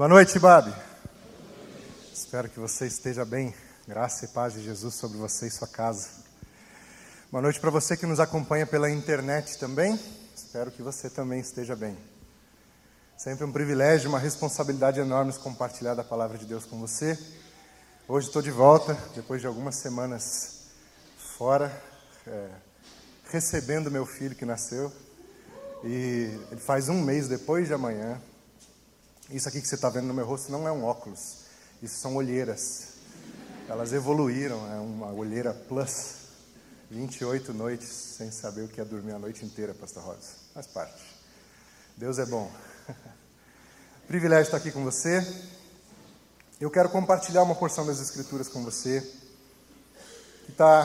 Boa noite, Babi. Espero que você esteja bem. Graça e paz de Jesus sobre você e sua casa. Boa noite para você que nos acompanha pela internet também. Espero que você também esteja bem. Sempre um privilégio, uma responsabilidade enorme compartilhar da palavra de Deus com você. Hoje estou de volta, depois de algumas semanas fora, é, recebendo meu filho que nasceu. E ele faz um mês depois de amanhã. Isso aqui que você está vendo no meu rosto não é um óculos, isso são olheiras. Elas evoluíram, é uma olheira plus. 28 noites sem saber o que é dormir a noite inteira, Pastor Rosa. Faz parte. Deus é bom. Privilégio estar aqui com você. Eu quero compartilhar uma porção das Escrituras com você, que está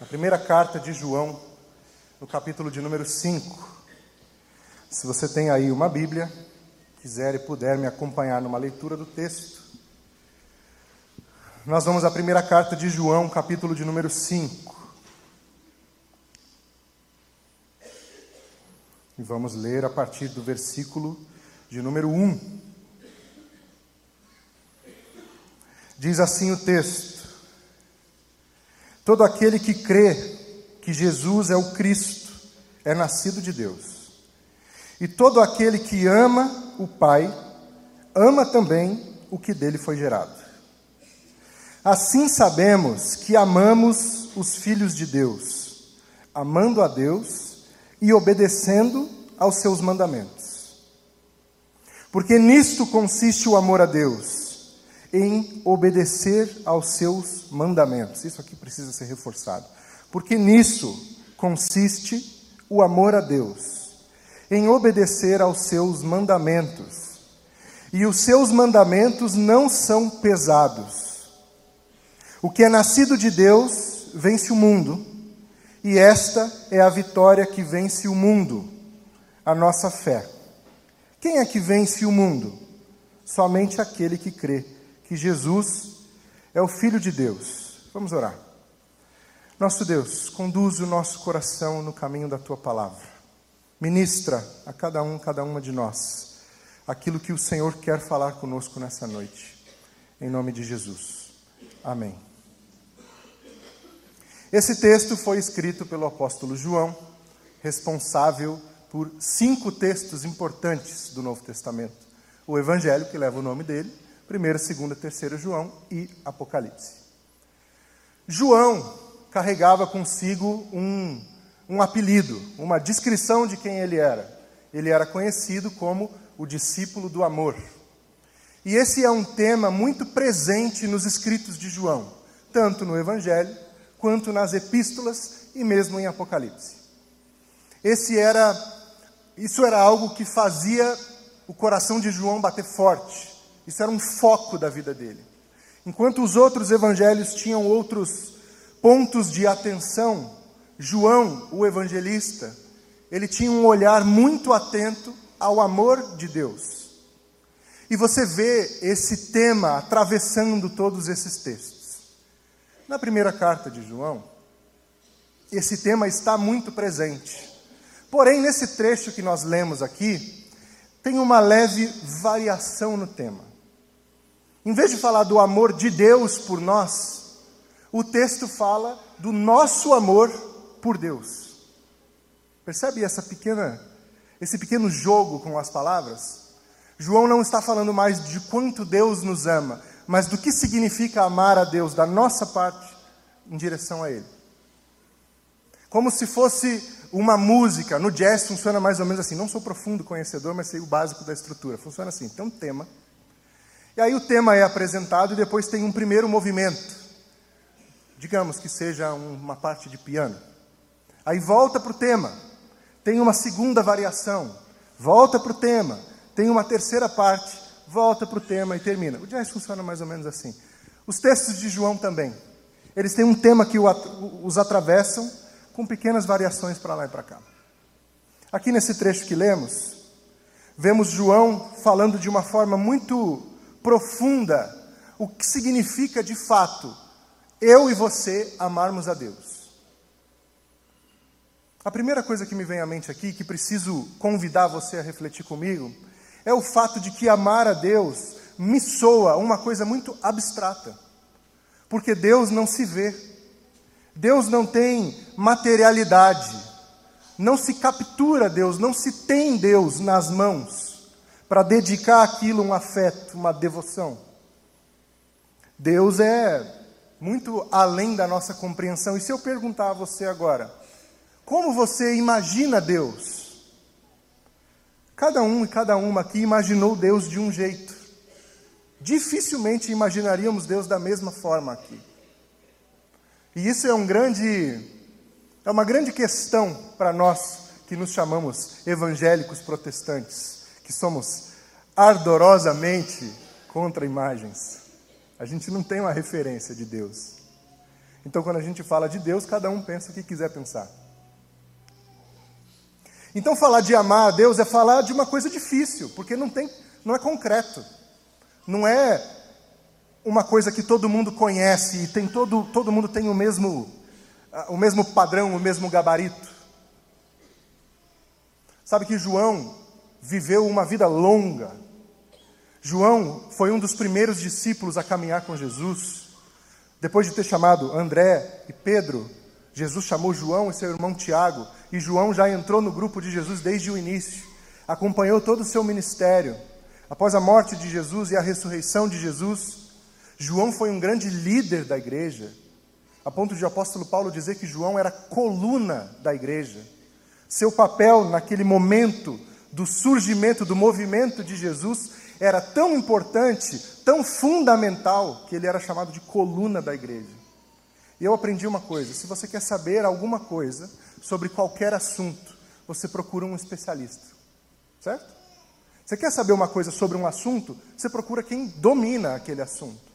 na primeira carta de João, no capítulo de número 5. Se você tem aí uma Bíblia, quiser e puder me acompanhar numa leitura do texto, nós vamos à primeira carta de João, capítulo de número 5. E vamos ler a partir do versículo de número 1. Diz assim o texto: Todo aquele que crê que Jesus é o Cristo é nascido de Deus. E todo aquele que ama o Pai, ama também o que dele foi gerado. Assim sabemos que amamos os filhos de Deus, amando a Deus e obedecendo aos seus mandamentos. Porque nisto consiste o amor a Deus, em obedecer aos seus mandamentos. Isso aqui precisa ser reforçado. Porque nisso consiste o amor a Deus, em obedecer aos seus mandamentos. E os seus mandamentos não são pesados. O que é nascido de Deus vence o mundo, e esta é a vitória que vence o mundo, a nossa fé. Quem é que vence o mundo? Somente aquele que crê que Jesus é o Filho de Deus. Vamos orar. Nosso Deus, conduz o nosso coração no caminho da tua palavra. Ministra a cada um, cada uma de nós, aquilo que o Senhor quer falar conosco nessa noite. Em nome de Jesus. Amém. Esse texto foi escrito pelo apóstolo João, responsável por cinco textos importantes do Novo Testamento: o Evangelho, que leva o nome dele, 1, 2, 3 João e Apocalipse. João carregava consigo um, um apelido, uma descrição de quem ele era. Ele era conhecido como o discípulo do amor. E esse é um tema muito presente nos escritos de João, tanto no Evangelho quanto nas epístolas e mesmo em Apocalipse. Esse era isso era algo que fazia o coração de João bater forte. Isso era um foco da vida dele. Enquanto os outros evangelhos tinham outros pontos de atenção, João, o evangelista, ele tinha um olhar muito atento ao amor de Deus. E você vê esse tema atravessando todos esses textos. Na primeira carta de João, esse tema está muito presente. Porém, nesse trecho que nós lemos aqui, tem uma leve variação no tema. Em vez de falar do amor de Deus por nós, o texto fala do nosso amor por Deus. Percebe essa pequena esse pequeno jogo com as palavras? João não está falando mais de quanto Deus nos ama, mas do que significa amar a Deus da nossa parte em direção a Ele. Como se fosse uma música, no jazz funciona mais ou menos assim. Não sou profundo conhecedor, mas sei o básico da estrutura. Funciona assim: tem um tema, e aí o tema é apresentado e depois tem um primeiro movimento. Digamos que seja uma parte de piano. Aí volta para o tema, tem uma segunda variação, volta para o tema, tem uma terceira parte, volta para o tema e termina. O jazz funciona mais ou menos assim. Os textos de João também. Eles têm um tema que os atravessam com pequenas variações para lá e para cá. Aqui nesse trecho que lemos, vemos João falando de uma forma muito profunda o que significa de fato eu e você amarmos a Deus. A primeira coisa que me vem à mente aqui, que preciso convidar você a refletir comigo, é o fato de que amar a Deus me soa uma coisa muito abstrata. Porque Deus não se vê. Deus não tem materialidade. Não se captura Deus, não se tem Deus nas mãos para dedicar aquilo um afeto, uma devoção. Deus é muito além da nossa compreensão. E se eu perguntar a você agora, como você imagina Deus? Cada um e cada uma aqui imaginou Deus de um jeito. Dificilmente imaginaríamos Deus da mesma forma aqui. E isso é um grande é uma grande questão para nós que nos chamamos evangélicos protestantes, que somos ardorosamente contra imagens. A gente não tem uma referência de Deus. Então, quando a gente fala de Deus, cada um pensa o que quiser pensar. Então, falar de amar a Deus é falar de uma coisa difícil, porque não, tem, não é concreto. Não é uma coisa que todo mundo conhece e tem todo, todo mundo tem o mesmo, o mesmo padrão, o mesmo gabarito. Sabe que João viveu uma vida longa. João foi um dos primeiros discípulos a caminhar com Jesus. Depois de ter chamado André e Pedro, Jesus chamou João e seu irmão Tiago e João já entrou no grupo de Jesus desde o início, acompanhou todo o seu ministério. Após a morte de Jesus e a ressurreição de Jesus, João foi um grande líder da igreja, a ponto de o apóstolo Paulo dizer que João era coluna da igreja. Seu papel naquele momento do surgimento, do movimento de Jesus, era tão importante, tão fundamental, que ele era chamado de coluna da igreja. E eu aprendi uma coisa: se você quer saber alguma coisa sobre qualquer assunto, você procura um especialista. Certo? Você quer saber uma coisa sobre um assunto, você procura quem domina aquele assunto.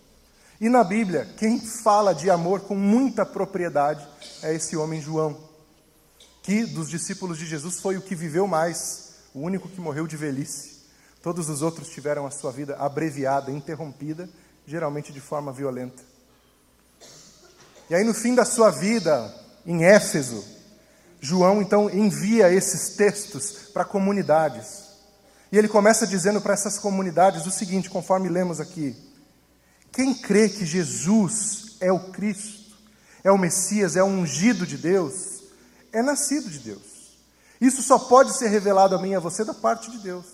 E na Bíblia, quem fala de amor com muita propriedade é esse homem João, que dos discípulos de Jesus foi o que viveu mais, o único que morreu de velhice. Todos os outros tiveram a sua vida abreviada, interrompida, geralmente de forma violenta. E aí, no fim da sua vida, em Éfeso, João então envia esses textos para comunidades. E ele começa dizendo para essas comunidades o seguinte, conforme lemos aqui: Quem crê que Jesus é o Cristo, é o Messias, é o ungido de Deus, é nascido de Deus. Isso só pode ser revelado a mim e a você da parte de Deus.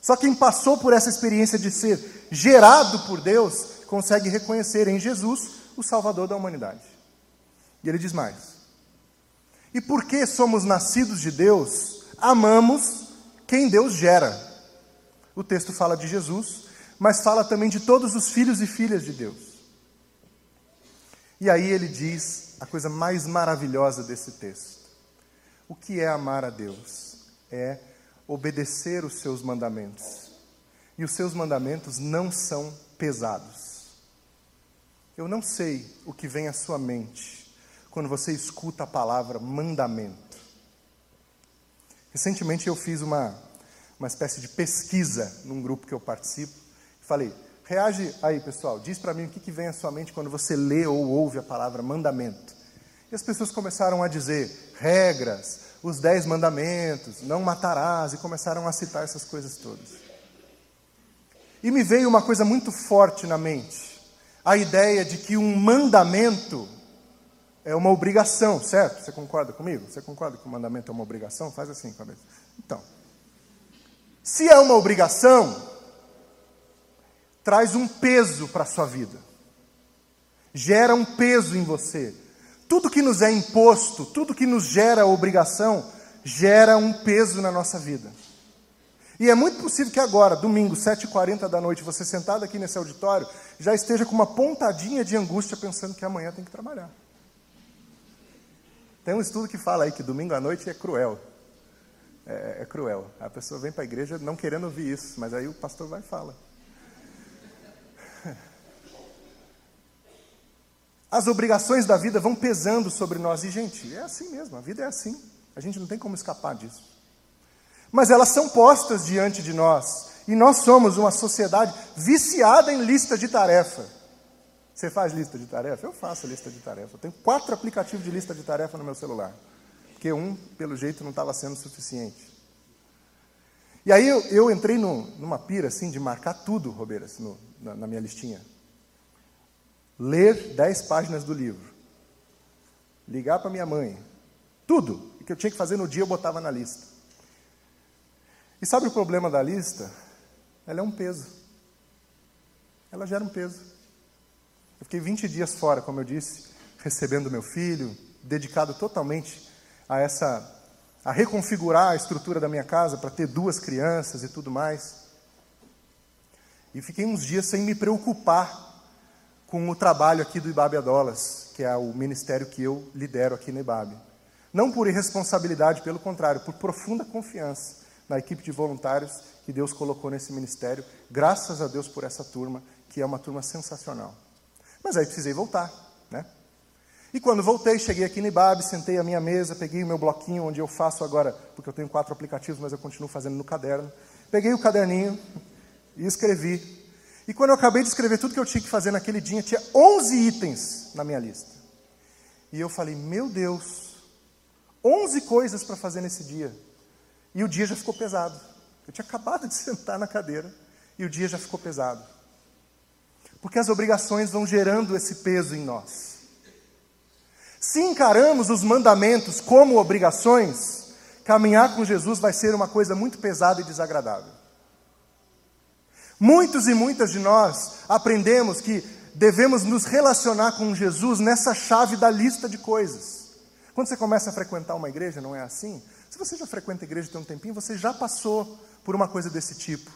Só quem passou por essa experiência de ser gerado por Deus consegue reconhecer em Jesus o Salvador da humanidade. E ele diz mais: e porque somos nascidos de Deus, amamos quem Deus gera. O texto fala de Jesus, mas fala também de todos os filhos e filhas de Deus. E aí ele diz a coisa mais maravilhosa desse texto. O que é amar a Deus? É obedecer os seus mandamentos. E os seus mandamentos não são pesados. Eu não sei o que vem à sua mente quando você escuta a palavra mandamento. Recentemente eu fiz uma, uma espécie de pesquisa num grupo que eu participo. Falei, reage aí pessoal, diz para mim o que, que vem à sua mente quando você lê ou ouve a palavra mandamento. E as pessoas começaram a dizer regras, os dez mandamentos, não matarás, e começaram a citar essas coisas todas. E me veio uma coisa muito forte na mente: a ideia de que um mandamento é uma obrigação, certo? Você concorda comigo? Você concorda que o mandamento é uma obrigação? Faz assim, cabeça. Então, se é uma obrigação, traz um peso para a sua vida. Gera um peso em você. Tudo que nos é imposto, tudo que nos gera obrigação, gera um peso na nossa vida. E é muito possível que agora, domingo, 7h40 da noite, você sentado aqui nesse auditório, já esteja com uma pontadinha de angústia pensando que amanhã tem que trabalhar. Tem um estudo que fala aí que domingo à noite é cruel. É, é cruel. A pessoa vem para a igreja não querendo ouvir isso, mas aí o pastor vai e fala. As obrigações da vida vão pesando sobre nós. E, gente, é assim mesmo, a vida é assim. A gente não tem como escapar disso. Mas elas são postas diante de nós. E nós somos uma sociedade viciada em lista de tarefa. Você faz lista de tarefa? Eu faço lista de tarefa. Eu tenho quatro aplicativos de lista de tarefa no meu celular. Porque um, pelo jeito, não estava sendo suficiente. E aí eu, eu entrei numa pira assim de marcar tudo, Robeiras, no, na, na minha listinha. Ler dez páginas do livro. Ligar para minha mãe. Tudo que eu tinha que fazer no dia eu botava na lista. E sabe o problema da lista? Ela é um peso. Ela gera um peso. Eu fiquei 20 dias fora, como eu disse, recebendo meu filho, dedicado totalmente a essa a reconfigurar a estrutura da minha casa para ter duas crianças e tudo mais. E fiquei uns dias sem me preocupar com o trabalho aqui do Ibabe Adolas, que é o ministério que eu lidero aqui no Ibabe. Não por irresponsabilidade, pelo contrário, por profunda confiança na equipe de voluntários que Deus colocou nesse ministério. Graças a Deus por essa turma, que é uma turma sensacional. Mas aí precisei voltar, né? E quando voltei, cheguei aqui no IBAB, sentei à minha mesa, peguei o meu bloquinho, onde eu faço agora, porque eu tenho quatro aplicativos, mas eu continuo fazendo no caderno. Peguei o caderninho e escrevi. E quando eu acabei de escrever tudo que eu tinha que fazer naquele dia, tinha 11 itens na minha lista. E eu falei, meu Deus, 11 coisas para fazer nesse dia. E o dia já ficou pesado. Eu tinha acabado de sentar na cadeira e o dia já ficou pesado. Porque as obrigações vão gerando esse peso em nós. Se encaramos os mandamentos como obrigações, caminhar com Jesus vai ser uma coisa muito pesada e desagradável. Muitos e muitas de nós aprendemos que devemos nos relacionar com Jesus nessa chave da lista de coisas. Quando você começa a frequentar uma igreja, não é assim? Se você já frequenta a igreja tem um tempinho, você já passou por uma coisa desse tipo.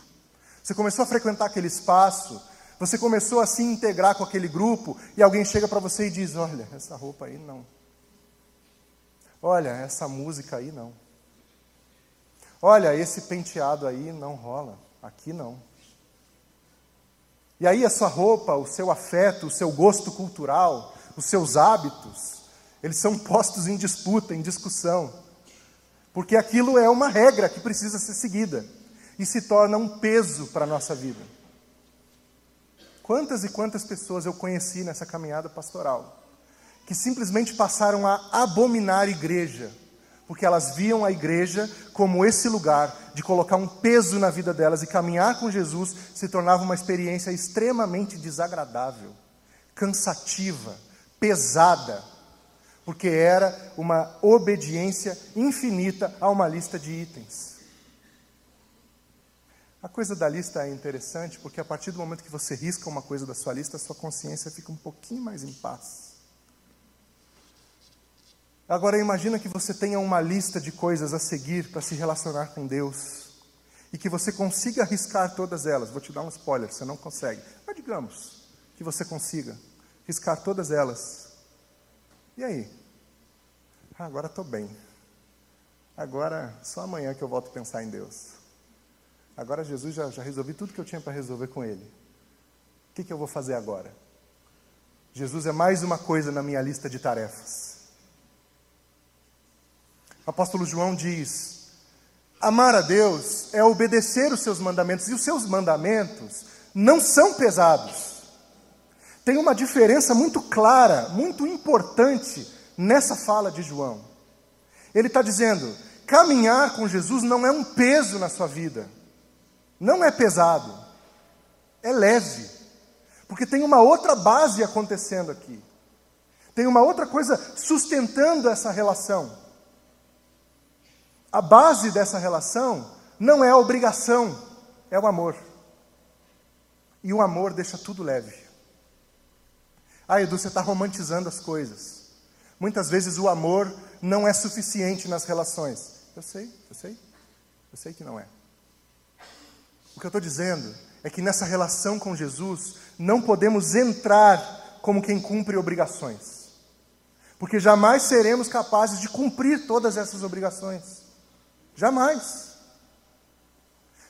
Você começou a frequentar aquele espaço, você começou a se integrar com aquele grupo e alguém chega para você e diz: Olha, essa roupa aí não. Olha, essa música aí não. Olha, esse penteado aí não rola. Aqui não. E aí a sua roupa, o seu afeto, o seu gosto cultural, os seus hábitos, eles são postos em disputa, em discussão. Porque aquilo é uma regra que precisa ser seguida e se torna um peso para a nossa vida. Quantas e quantas pessoas eu conheci nessa caminhada pastoral que simplesmente passaram a abominar a igreja, porque elas viam a igreja como esse lugar de colocar um peso na vida delas e caminhar com Jesus se tornava uma experiência extremamente desagradável, cansativa, pesada, porque era uma obediência infinita a uma lista de itens. A coisa da lista é interessante porque a partir do momento que você risca uma coisa da sua lista, a sua consciência fica um pouquinho mais em paz. Agora imagina que você tenha uma lista de coisas a seguir para se relacionar com Deus e que você consiga riscar todas elas. Vou te dar um spoiler, você não consegue. Mas digamos que você consiga riscar todas elas. E aí? Ah, agora estou bem. Agora só amanhã que eu volto a pensar em Deus. Agora Jesus já, já resolvi tudo que eu tinha para resolver com ele. O que, que eu vou fazer agora? Jesus é mais uma coisa na minha lista de tarefas. O apóstolo João diz: amar a Deus é obedecer os seus mandamentos, e os seus mandamentos não são pesados. Tem uma diferença muito clara, muito importante nessa fala de João. Ele está dizendo: caminhar com Jesus não é um peso na sua vida. Não é pesado, é leve, porque tem uma outra base acontecendo aqui, tem uma outra coisa sustentando essa relação. A base dessa relação não é a obrigação, é o amor. E o amor deixa tudo leve. Ah, Edu, você está romantizando as coisas. Muitas vezes o amor não é suficiente nas relações. Eu sei, eu sei, eu sei que não é. O que eu estou dizendo é que nessa relação com Jesus não podemos entrar como quem cumpre obrigações, porque jamais seremos capazes de cumprir todas essas obrigações. Jamais.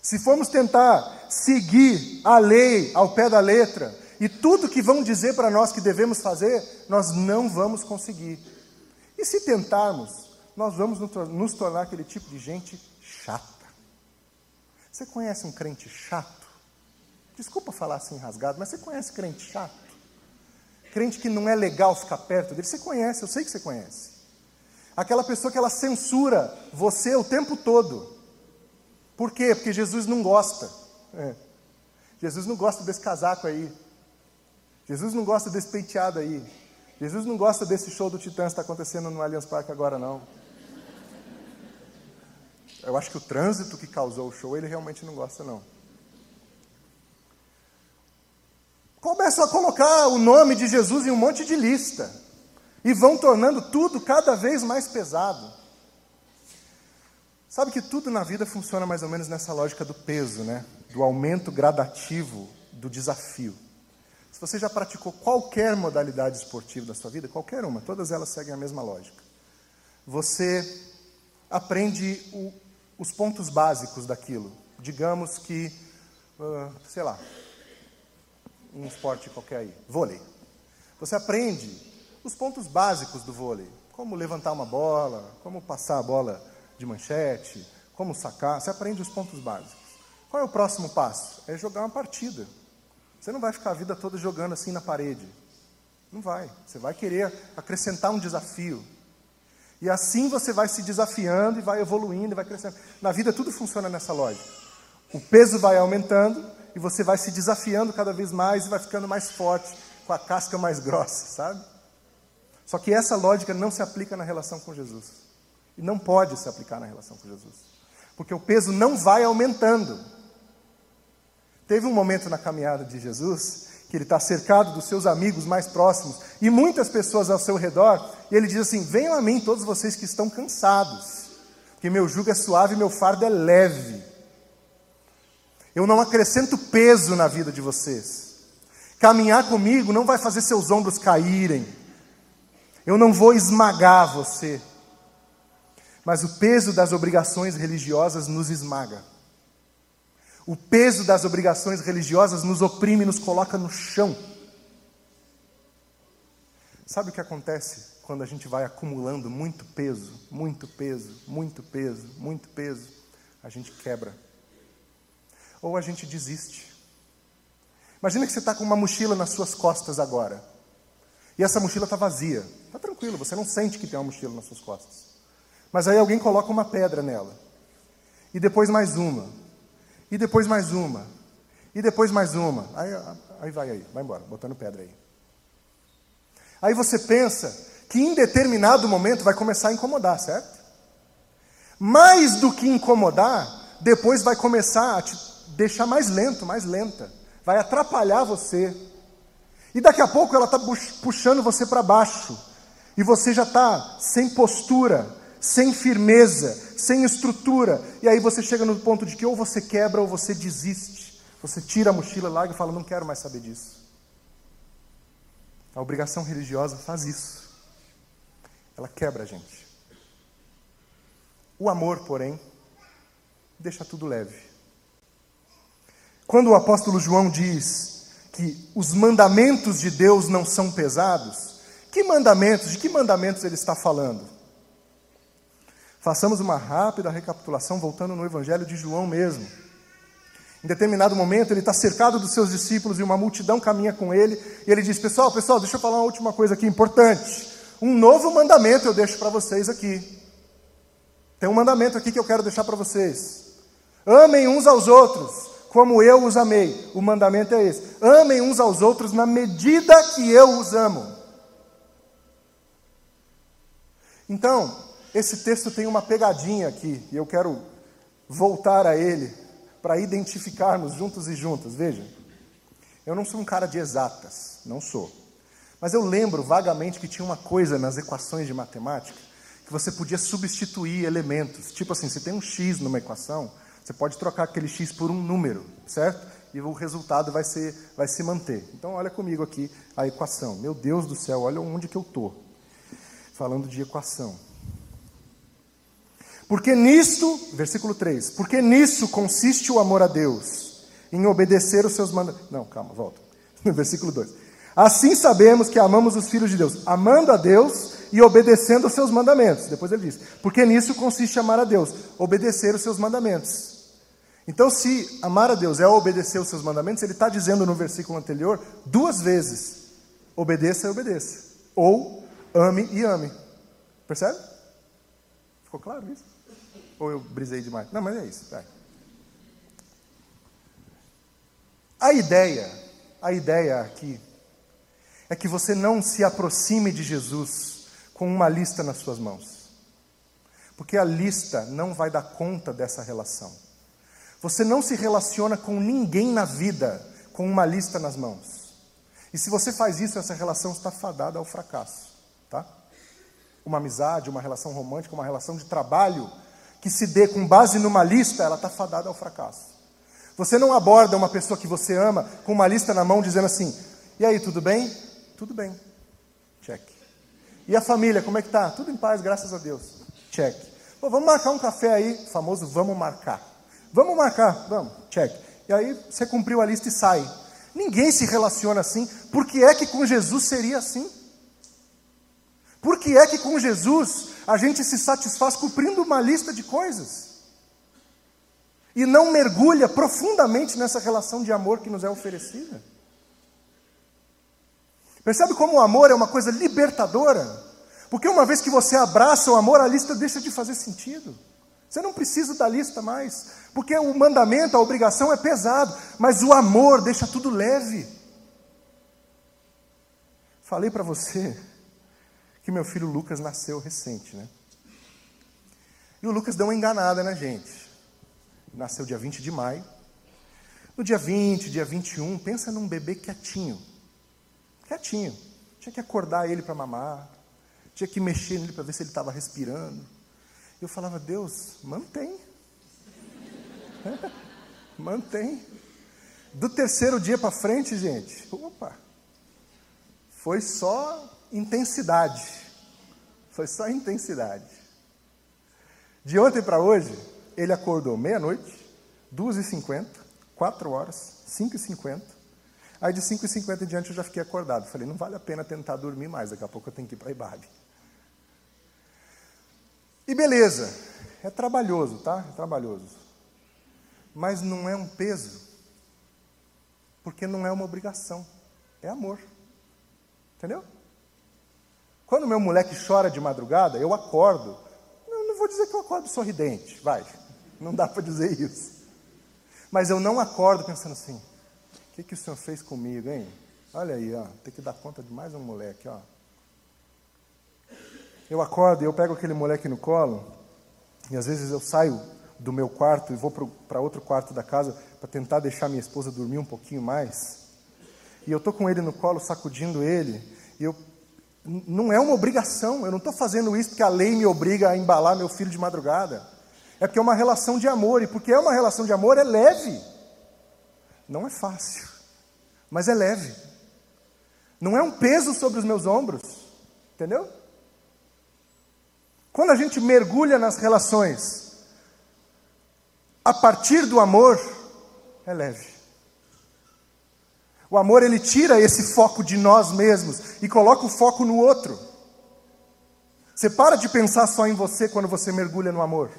Se formos tentar seguir a lei ao pé da letra e tudo que vão dizer para nós que devemos fazer, nós não vamos conseguir. E se tentarmos, nós vamos nos tornar aquele tipo de gente chata. Você conhece um crente chato? Desculpa falar assim rasgado, mas você conhece crente chato? Crente que não é legal ficar perto dele? Você conhece, eu sei que você conhece. Aquela pessoa que ela censura você o tempo todo. Por quê? Porque Jesus não gosta. É. Jesus não gosta desse casaco aí. Jesus não gosta desse penteado aí. Jesus não gosta desse show do Titãs que está acontecendo no Allianz Parque agora, não. Eu acho que o trânsito que causou o show, ele realmente não gosta, não. Começam a colocar o nome de Jesus em um monte de lista. E vão tornando tudo cada vez mais pesado. Sabe que tudo na vida funciona mais ou menos nessa lógica do peso, né? Do aumento gradativo do desafio. Se você já praticou qualquer modalidade esportiva da sua vida, qualquer uma, todas elas seguem a mesma lógica. Você aprende o, os pontos básicos daquilo. Digamos que, uh, sei lá, um esporte qualquer aí, vôlei. Você aprende os pontos básicos do vôlei, como levantar uma bola, como passar a bola de manchete, como sacar, você aprende os pontos básicos. Qual é o próximo passo? É jogar uma partida. Você não vai ficar a vida toda jogando assim na parede. Não vai. Você vai querer acrescentar um desafio. E assim você vai se desafiando e vai evoluindo e vai crescendo. Na vida tudo funciona nessa lógica. O peso vai aumentando e você vai se desafiando cada vez mais e vai ficando mais forte, com a casca mais grossa, sabe? Só que essa lógica não se aplica na relação com Jesus. E não pode se aplicar na relação com Jesus. Porque o peso não vai aumentando. Teve um momento na caminhada de Jesus que ele está cercado dos seus amigos mais próximos e muitas pessoas ao seu redor, e ele diz assim: Venham a mim, todos vocês que estão cansados, que meu jugo é suave e meu fardo é leve. Eu não acrescento peso na vida de vocês. Caminhar comigo não vai fazer seus ombros caírem. Eu não vou esmagar você. Mas o peso das obrigações religiosas nos esmaga. O peso das obrigações religiosas nos oprime, nos coloca no chão. Sabe o que acontece quando a gente vai acumulando muito peso, muito peso, muito peso, muito peso? A gente quebra. Ou a gente desiste. Imagina que você está com uma mochila nas suas costas agora. E essa mochila está vazia. Está tranquilo, você não sente que tem uma mochila nas suas costas. Mas aí alguém coloca uma pedra nela. E depois mais uma. E depois mais uma. E depois mais uma. Aí, aí vai aí, vai embora, botando pedra aí. Aí você pensa que em determinado momento vai começar a incomodar, certo? Mais do que incomodar, depois vai começar a te deixar mais lento, mais lenta. Vai atrapalhar você. E daqui a pouco ela está puxando você para baixo. E você já está sem postura, sem firmeza, sem estrutura. E aí você chega no ponto de que ou você quebra ou você desiste. Você tira a mochila, larga e fala: Não quero mais saber disso. A obrigação religiosa faz isso. Ela quebra a gente. O amor, porém, deixa tudo leve. Quando o apóstolo João diz que os mandamentos de Deus não são pesados, que mandamentos, de que mandamentos ele está falando? Façamos uma rápida recapitulação, voltando no Evangelho de João mesmo. Em determinado momento, ele está cercado dos seus discípulos e uma multidão caminha com ele. E ele diz: Pessoal, pessoal, deixa eu falar uma última coisa aqui importante. Um novo mandamento eu deixo para vocês aqui. Tem um mandamento aqui que eu quero deixar para vocês. Amem uns aos outros, como eu os amei. O mandamento é esse: amem uns aos outros na medida que eu os amo. Então, esse texto tem uma pegadinha aqui, e eu quero voltar a ele para identificarmos juntos e juntas. Veja, eu não sou um cara de exatas, não sou. Mas eu lembro vagamente que tinha uma coisa nas equações de matemática que você podia substituir elementos. Tipo assim, você tem um x numa equação, você pode trocar aquele x por um número, certo? E o resultado vai, ser, vai se manter. Então, olha comigo aqui a equação. Meu Deus do céu, olha onde que eu estou. Falando de equação. Porque nisto, versículo 3, porque nisso consiste o amor a Deus, em obedecer os seus mandamentos. Não, calma, volta. Versículo 2. Assim sabemos que amamos os filhos de Deus, amando a Deus e obedecendo os seus mandamentos. Depois ele diz: porque nisso consiste amar a Deus, obedecer os seus mandamentos. Então, se amar a Deus é obedecer os seus mandamentos, ele está dizendo no versículo anterior duas vezes: obedeça e obedeça. Ou ame e ame. Percebe? Ficou claro isso? Ou eu brisei demais? Não, mas é isso. Vai. A ideia, a ideia aqui, é que você não se aproxime de Jesus com uma lista nas suas mãos. Porque a lista não vai dar conta dessa relação. Você não se relaciona com ninguém na vida com uma lista nas mãos. E se você faz isso, essa relação está fadada ao fracasso, tá? Uma amizade, uma relação romântica, uma relação de trabalho que se dê com base numa lista, ela está fadada ao fracasso. Você não aborda uma pessoa que você ama com uma lista na mão dizendo assim: "E aí, tudo bem?" "Tudo bem." Check. "E a família, como é que tá?" "Tudo em paz, graças a Deus." Check. Pô, vamos marcar um café aí, famoso vamos marcar. Vamos marcar, vamos, check. E aí você cumpriu a lista e sai. Ninguém se relaciona assim. Por que é que com Jesus seria assim? Por que é que com Jesus a gente se satisfaz cumprindo uma lista de coisas? E não mergulha profundamente nessa relação de amor que nos é oferecida? Percebe como o amor é uma coisa libertadora? Porque uma vez que você abraça o amor, a lista deixa de fazer sentido. Você não precisa da lista mais, porque o mandamento, a obrigação é pesado, mas o amor deixa tudo leve. Falei para você que meu filho Lucas nasceu recente, né? E o Lucas deu uma enganada na gente. Nasceu dia 20 de maio. No dia 20, dia 21, pensa num bebê quietinho. Quietinho. Tinha que acordar ele para mamar, tinha que mexer nele para ver se ele estava respirando. Eu falava, Deus, mantém. mantém. Do terceiro dia para frente, gente, opa, foi só intensidade. Foi só intensidade. De ontem para hoje, ele acordou meia-noite, 2h50, 4 horas, 5h50. Aí de 5h50 em diante eu já fiquei acordado. Falei, não vale a pena tentar dormir mais, daqui a pouco eu tenho que ir para a Ibabe. E beleza, é trabalhoso, tá? É trabalhoso. Mas não é um peso, porque não é uma obrigação, é amor. Entendeu? Quando meu moleque chora de madrugada, eu acordo. Eu não vou dizer que eu acordo sorridente, vai. Não dá para dizer isso. Mas eu não acordo pensando assim: o que, que o senhor fez comigo, hein? Olha aí, ó, tem que dar conta de mais um moleque, ó. Eu acordo e eu pego aquele moleque no colo, e às vezes eu saio do meu quarto e vou para outro quarto da casa para tentar deixar minha esposa dormir um pouquinho mais. E eu estou com ele no colo, sacudindo ele, e eu não é uma obrigação, eu não estou fazendo isso porque a lei me obriga a embalar meu filho de madrugada. É porque é uma relação de amor, e porque é uma relação de amor, é leve. Não é fácil, mas é leve. Não é um peso sobre os meus ombros, entendeu? Quando a gente mergulha nas relações, a partir do amor, é leve. O amor ele tira esse foco de nós mesmos e coloca o foco no outro. Você para de pensar só em você quando você mergulha no amor.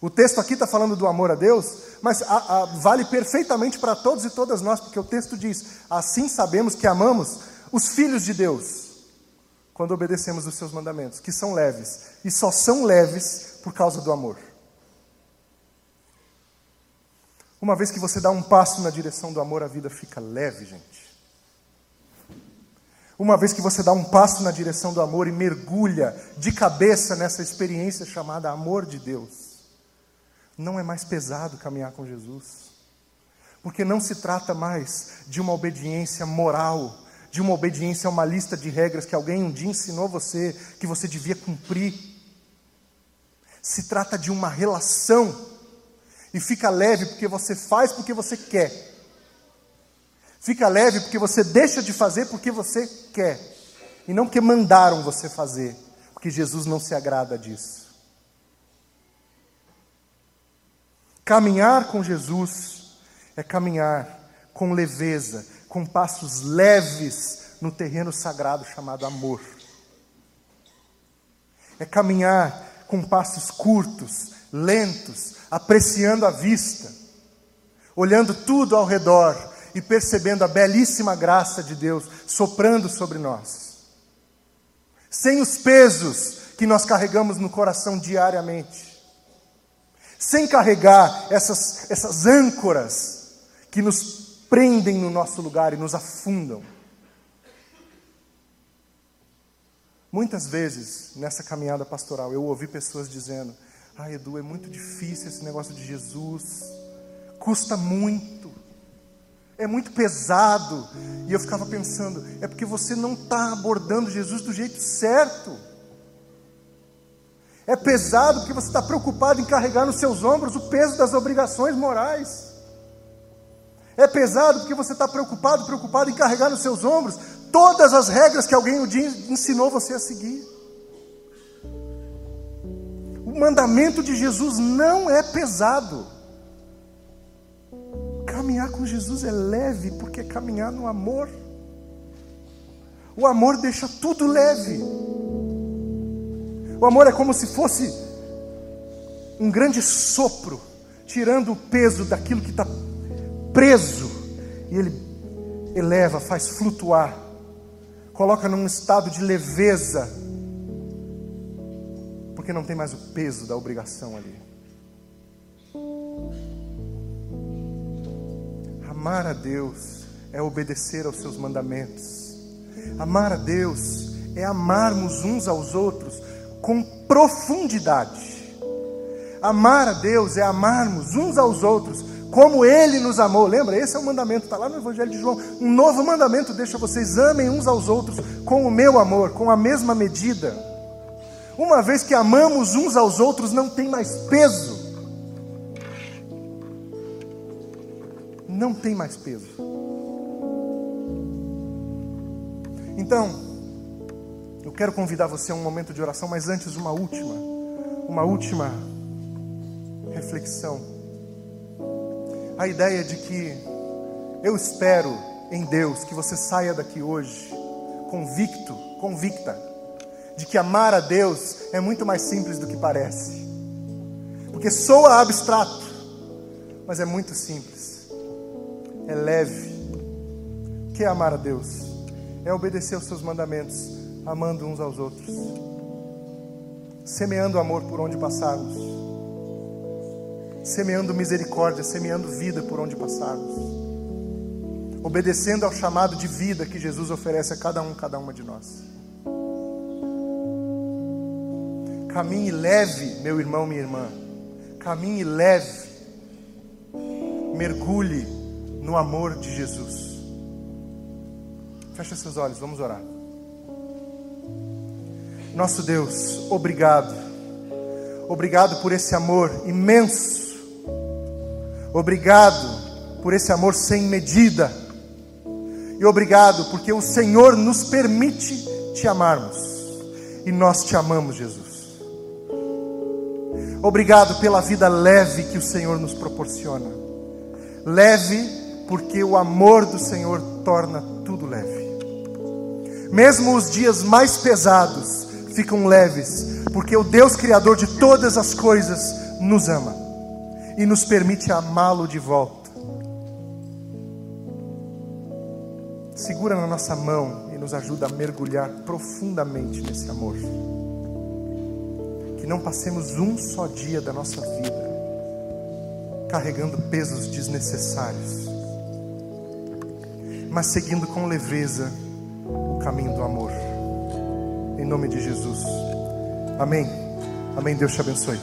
O texto aqui está falando do amor a Deus, mas a, a, vale perfeitamente para todos e todas nós, porque o texto diz: assim sabemos que amamos os filhos de Deus quando obedecemos os seus mandamentos, que são leves, e só são leves por causa do amor. Uma vez que você dá um passo na direção do amor, a vida fica leve, gente. Uma vez que você dá um passo na direção do amor e mergulha de cabeça nessa experiência chamada amor de Deus, não é mais pesado caminhar com Jesus. Porque não se trata mais de uma obediência moral, de uma obediência a uma lista de regras que alguém um dia ensinou você que você devia cumprir. Se trata de uma relação. E fica leve porque você faz porque você quer. Fica leve porque você deixa de fazer porque você quer. E não porque mandaram você fazer. Porque Jesus não se agrada disso. Caminhar com Jesus é caminhar com leveza, com passos leves no terreno sagrado chamado amor. É caminhar com passos curtos, lentos, apreciando a vista, olhando tudo ao redor e percebendo a belíssima graça de Deus soprando sobre nós. Sem os pesos que nós carregamos no coração diariamente. Sem carregar essas, essas âncoras que nos prendem no nosso lugar e nos afundam. Muitas vezes, nessa caminhada pastoral, eu ouvi pessoas dizendo: Ah, Edu, é muito difícil esse negócio de Jesus, custa muito, é muito pesado. E eu ficava pensando: é porque você não está abordando Jesus do jeito certo. É pesado porque você está preocupado em carregar nos seus ombros o peso das obrigações morais. É pesado porque você está preocupado, preocupado em carregar nos seus ombros todas as regras que alguém o dia ensinou você a seguir. Mandamento de Jesus não é pesado. Caminhar com Jesus é leve, porque é caminhar no amor. O amor deixa tudo leve. O amor é como se fosse um grande sopro, tirando o peso daquilo que está preso, e ele eleva, faz flutuar coloca num estado de leveza, porque não tem mais o peso da obrigação ali. Amar a Deus é obedecer aos seus mandamentos. Amar a Deus é amarmos uns aos outros com profundidade. Amar a Deus é amarmos uns aos outros como ele nos amou. Lembra? Esse é o mandamento, está lá no Evangelho de João. Um novo mandamento deixa vocês amem uns aos outros com o meu amor, com a mesma medida. Uma vez que amamos uns aos outros, não tem mais peso. Não tem mais peso. Então, eu quero convidar você a um momento de oração, mas antes, uma última, uma última reflexão a ideia de que eu espero em Deus que você saia daqui hoje convicto, convicta, de que amar a Deus é muito mais simples do que parece. Porque soa abstrato, mas é muito simples. É leve. O que é amar a Deus? É obedecer aos seus mandamentos, amando uns aos outros, semeando amor por onde passarmos semeando misericórdia, semeando vida por onde passarmos, obedecendo ao chamado de vida que Jesus oferece a cada um, cada uma de nós. Caminhe leve, meu irmão, minha irmã. Caminhe leve. Mergulhe no amor de Jesus. Feche seus olhos, vamos orar. Nosso Deus, obrigado. Obrigado por esse amor imenso Obrigado por esse amor sem medida. E obrigado porque o Senhor nos permite te amarmos. E nós te amamos, Jesus. Obrigado pela vida leve que o Senhor nos proporciona. Leve porque o amor do Senhor torna tudo leve. Mesmo os dias mais pesados ficam leves, porque o Deus Criador de todas as coisas nos ama e nos permite amá-lo de volta. Segura na nossa mão e nos ajuda a mergulhar profundamente nesse amor. Não passemos um só dia da nossa vida carregando pesos desnecessários, mas seguindo com leveza o caminho do amor. Em nome de Jesus. Amém. Amém. Deus te abençoe.